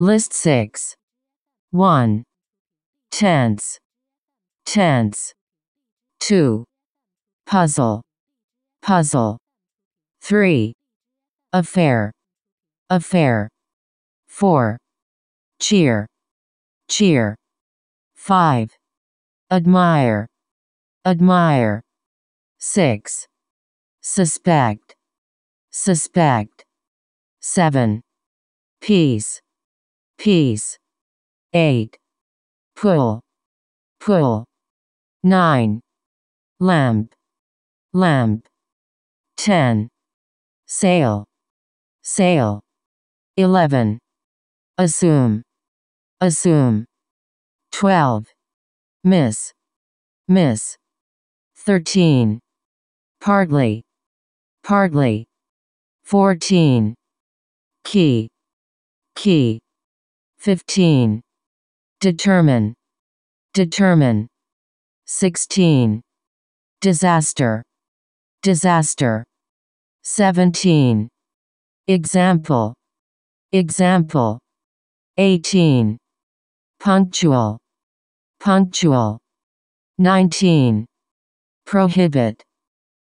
List 6. 1. Tense. Tense. 2. Puzzle. Puzzle. 3. Affair. Affair. 4. Cheer. Cheer. 5. Admire. Admire. 6. Suspect. Suspect. 7. Peace. Peace. 8. Pull. Pull. 9. Lamp. Lamp. 10. Sail. Sail. 11. Assume. Assume. 12. Miss. Miss. 13. Partly. Partly. 14. Key. Key. 15. Determine. Determine. 16. Disaster. Disaster. 17. Example. Example. 18. Punctual. Punctual. 19. Prohibit.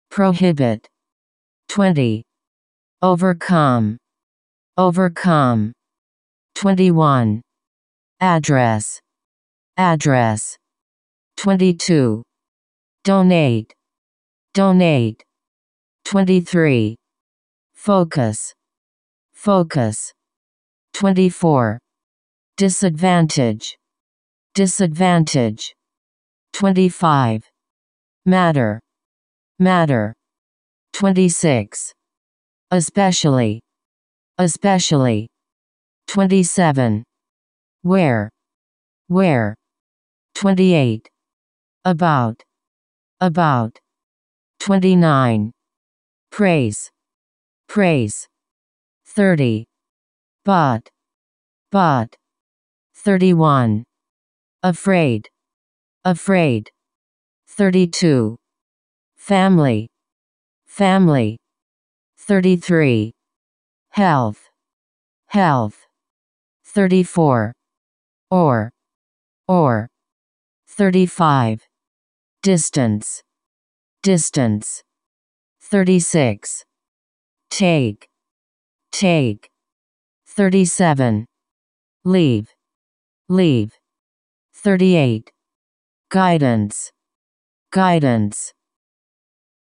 Prohibit. 20. Overcome. Overcome. 21. Address. Address. 22. Donate. Donate. 23. Focus. Focus. 24. Disadvantage. Disadvantage. 25. Matter. Matter. 26. Especially. Especially. 27. Where. Where. 28. About. About. 29. Praise. Praise. 30. But. But. 31. Afraid. Afraid. 32. Family. Family. 33. Health. Health. 34. Or. Or. 35. Distance. Distance. 36. Take. Take. 37. Leave. Leave. 38. Guidance. Guidance.